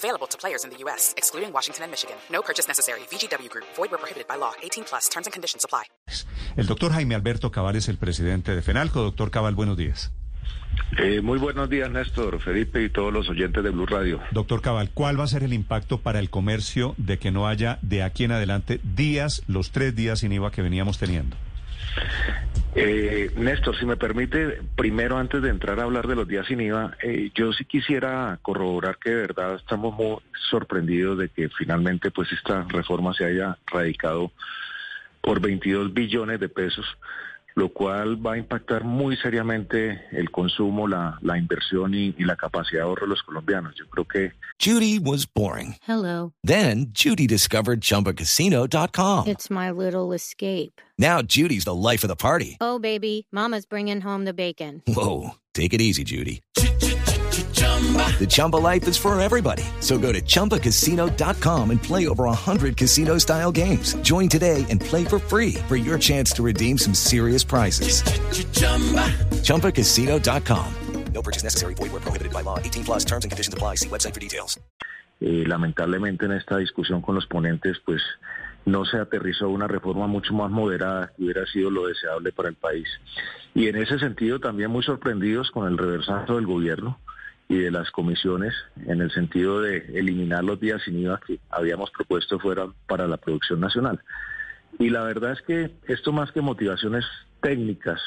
Available to players in the U.S., excluding Washington and Michigan. No purchase necessary. VGW Group. Void where prohibited by law. 18 plus. Terms and conditions apply. El doctor Jaime Alberto Cabal es el presidente de FENALCO. Doctor Cabal, buenos días. Eh, muy buenos días, Néstor, Felipe y todos los oyentes de Blue Radio. Doctor Cabal, ¿cuál va a ser el impacto para el comercio de que no haya de aquí en adelante días, los tres días sin IVA que veníamos teniendo? Eh, Néstor, si me permite, primero antes de entrar a hablar de los días sin IVA, eh, yo sí quisiera corroborar que de verdad estamos muy sorprendidos de que finalmente pues esta reforma se haya radicado por 22 billones de pesos lo cual va a impactar muy seriamente el consumo, la, la inversión y, y la capacidad de ahorro de los colombianos. Yo creo que... Judy was boring. Hello. Then Judy discovered ChumbaCasino.com. It's my little escape. Now Judy's the life of the party. Oh, baby, mama's bringing home the bacon. Whoa, take it easy, Judy. The Chumba life is for everybody. So go to ChumbaCasino.com and play over 100 casino style games. Join today and play for free for your chance to redeem some serious prizes. ChumbaCasino.com. No purchase necessary. Void where prohibited by law. 18 plus terms and conditions apply. See website for details. Eh, lamentablemente en esta discusión con los ponentes, pues no se aterrizó una reforma mucho más moderada que hubiera sido lo deseable para el país. Y en ese sentido también muy sorprendidos con el reversazo del gobierno y de las comisiones en el sentido de eliminar los días sin IVA que habíamos propuesto fueran para la producción nacional. Y la verdad es que esto más que motivaciones técnicas,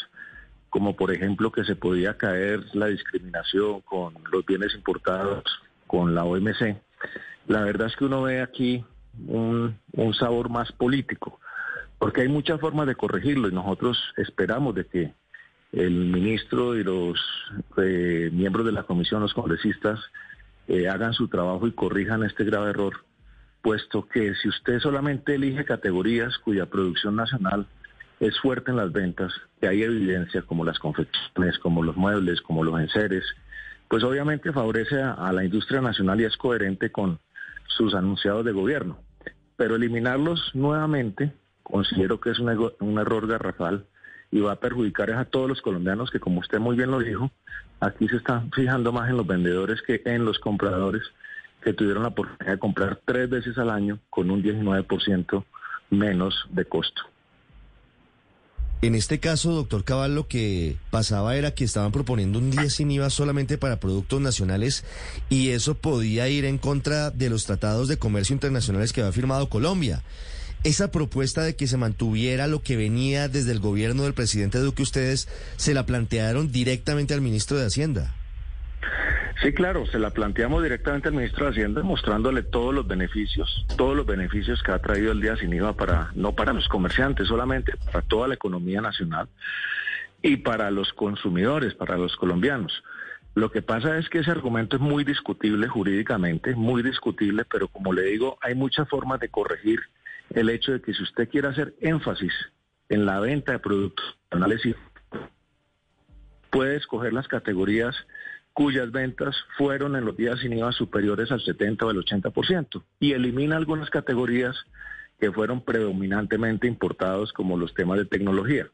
como por ejemplo que se podía caer la discriminación con los bienes importados con la OMC, la verdad es que uno ve aquí un, un sabor más político, porque hay muchas formas de corregirlo y nosotros esperamos de que el ministro y los eh, miembros de la comisión, los congresistas, eh, hagan su trabajo y corrijan este grave error, puesto que si usted solamente elige categorías cuya producción nacional es fuerte en las ventas, que hay evidencia como las confecciones, como los muebles, como los enseres, pues obviamente favorece a, la industria nacional y es coherente con sus anunciados de gobierno. Pero eliminarlos nuevamente considero que es un error garrafal y va a perjudicar a todos los colombianos que, como usted muy bien lo dijo, aquí se están fijando más en los vendedores que en los compradores que tuvieron la oportunidad de comprar tres veces al año con un 19% menos de costo. En este caso, doctor Cabal, lo que pasaba era que estaban proponiendo un 10 sin IVA solamente para productos nacionales y eso podía ir en contra de los tratados de comercio internacionales que había firmado Colombia. Esa propuesta de que se mantuviera lo que venía desde el gobierno del presidente Duque, ustedes se la plantearon directamente al ministro de Hacienda. Sí, claro, se la planteamos directamente al ministro de Hacienda mostrándole todos los beneficios, todos los beneficios que ha traído el día sin IVA para, no para los comerciantes solamente, para toda la economía nacional y para los consumidores, para los colombianos. Lo que pasa es que ese argumento es muy discutible jurídicamente, muy discutible, pero como le digo, hay muchas formas de corregir el hecho de que si usted quiere hacer énfasis en la venta de productos y puede escoger las categorías cuyas ventas fueron en los días sin IVA superiores al 70 o el 80% y elimina algunas categorías que fueron predominantemente importados como los temas de tecnología.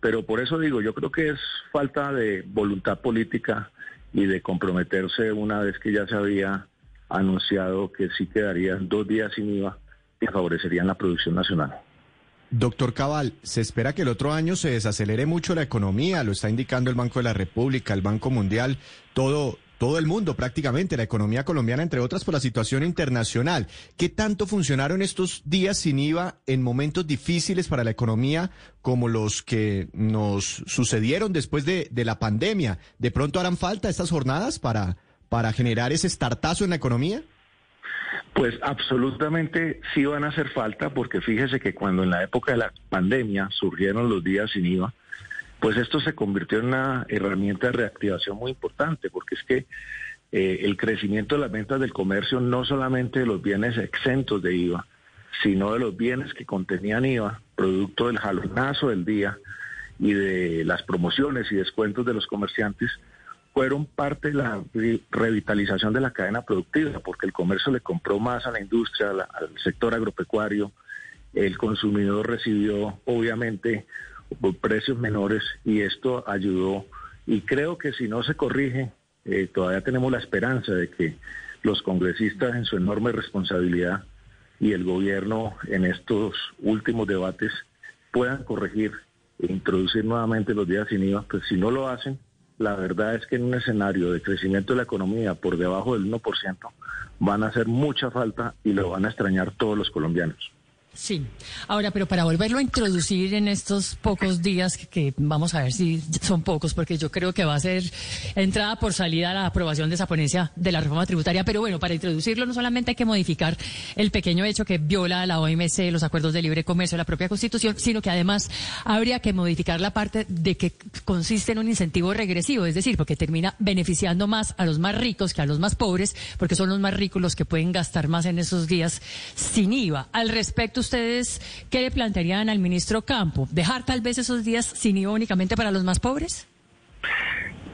Pero por eso digo, yo creo que es falta de voluntad política y de comprometerse una vez que ya se había anunciado que sí quedarían dos días sin IVA que favorecerían la producción nacional. Doctor Cabal, se espera que el otro año se desacelere mucho la economía, lo está indicando el Banco de la República, el Banco Mundial, todo, todo el mundo prácticamente, la economía colombiana, entre otras, por la situación internacional. ¿Qué tanto funcionaron estos días sin IVA en momentos difíciles para la economía como los que nos sucedieron después de, de la pandemia? ¿De pronto harán falta estas jornadas para, para generar ese startazo en la economía? Pues absolutamente sí van a hacer falta porque fíjese que cuando en la época de la pandemia surgieron los días sin IVA, pues esto se convirtió en una herramienta de reactivación muy importante porque es que eh, el crecimiento de las ventas del comercio, no solamente de los bienes exentos de IVA, sino de los bienes que contenían IVA, producto del jalonazo del día y de las promociones y descuentos de los comerciantes, fueron parte de la revitalización de la cadena productiva, porque el comercio le compró más a la industria, al sector agropecuario, el consumidor recibió obviamente precios menores y esto ayudó. Y creo que si no se corrige, eh, todavía tenemos la esperanza de que los congresistas en su enorme responsabilidad y el gobierno en estos últimos debates puedan corregir e introducir nuevamente los días sin IVA, pues si no lo hacen, la verdad es que en un escenario de crecimiento de la economía por debajo del 1%, van a hacer mucha falta y lo van a extrañar todos los colombianos. Sí. Ahora, pero para volverlo a introducir en estos pocos días, que, vamos a ver si son pocos, porque yo creo que va a ser entrada por salida la aprobación de esa ponencia de la reforma tributaria. Pero bueno, para introducirlo no solamente hay que modificar el pequeño hecho que viola la OMC, los acuerdos de libre comercio, la propia Constitución, sino que además habría que modificar la parte de que consiste en un incentivo regresivo, es decir, porque termina beneficiando más a los más ricos que a los más pobres, porque son los más ricos los que pueden gastar más en esos días sin IVA. Al respecto, ustedes qué le plantearían al ministro Campo? ¿Dejar tal vez esos días sin IVA únicamente para los más pobres?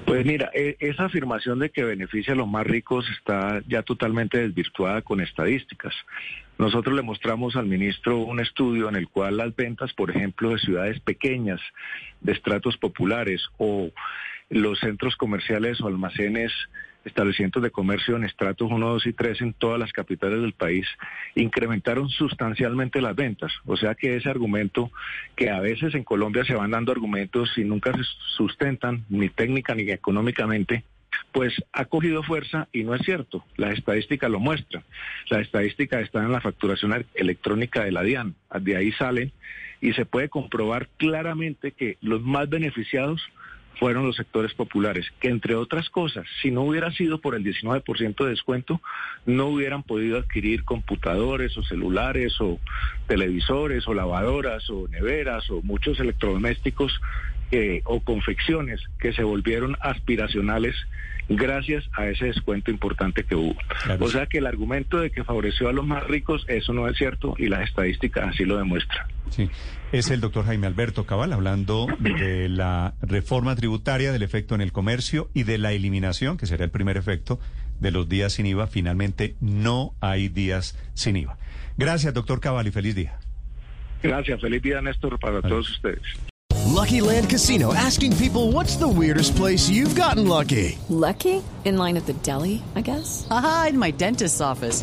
Pues mira, e, esa afirmación de que beneficia a los más ricos está ya totalmente desvirtuada con estadísticas. Nosotros le mostramos al ministro un estudio en el cual las ventas, por ejemplo, de ciudades pequeñas, de estratos populares o los centros comerciales o almacenes establecimientos de comercio en estratos 1, 2 y 3 en todas las capitales del país incrementaron sustancialmente las ventas. O sea que ese argumento, que a veces en Colombia se van dando argumentos y nunca se sustentan ni técnica ni económicamente, pues ha cogido fuerza y no es cierto. Las estadísticas lo muestran. Las estadísticas están en la facturación electrónica de la DIAN. De ahí salen y se puede comprobar claramente que los más beneficiados fueron los sectores populares, que entre otras cosas, si no hubiera sido por el 19% de descuento, no hubieran podido adquirir computadores o celulares o televisores o lavadoras o neveras o muchos electrodomésticos o confecciones que se volvieron aspiracionales gracias a ese descuento importante que hubo. O sea que el argumento de que favoreció a los más ricos, eso no es cierto y las estadísticas así lo demuestran. Sí, es el doctor Jaime Alberto Cabal hablando de la reforma tributaria, del efecto en el comercio y de la eliminación, que será el primer efecto, de los días sin IVA. Finalmente no hay días sin IVA. Gracias, doctor Cabal, y feliz día. Gracias, feliz día, Néstor, para todos ustedes. Lucky Land Casino, asking people what's the weirdest place you've gotten lucky. Lucky? In line at the deli, I guess? Aha, in my dentist's office.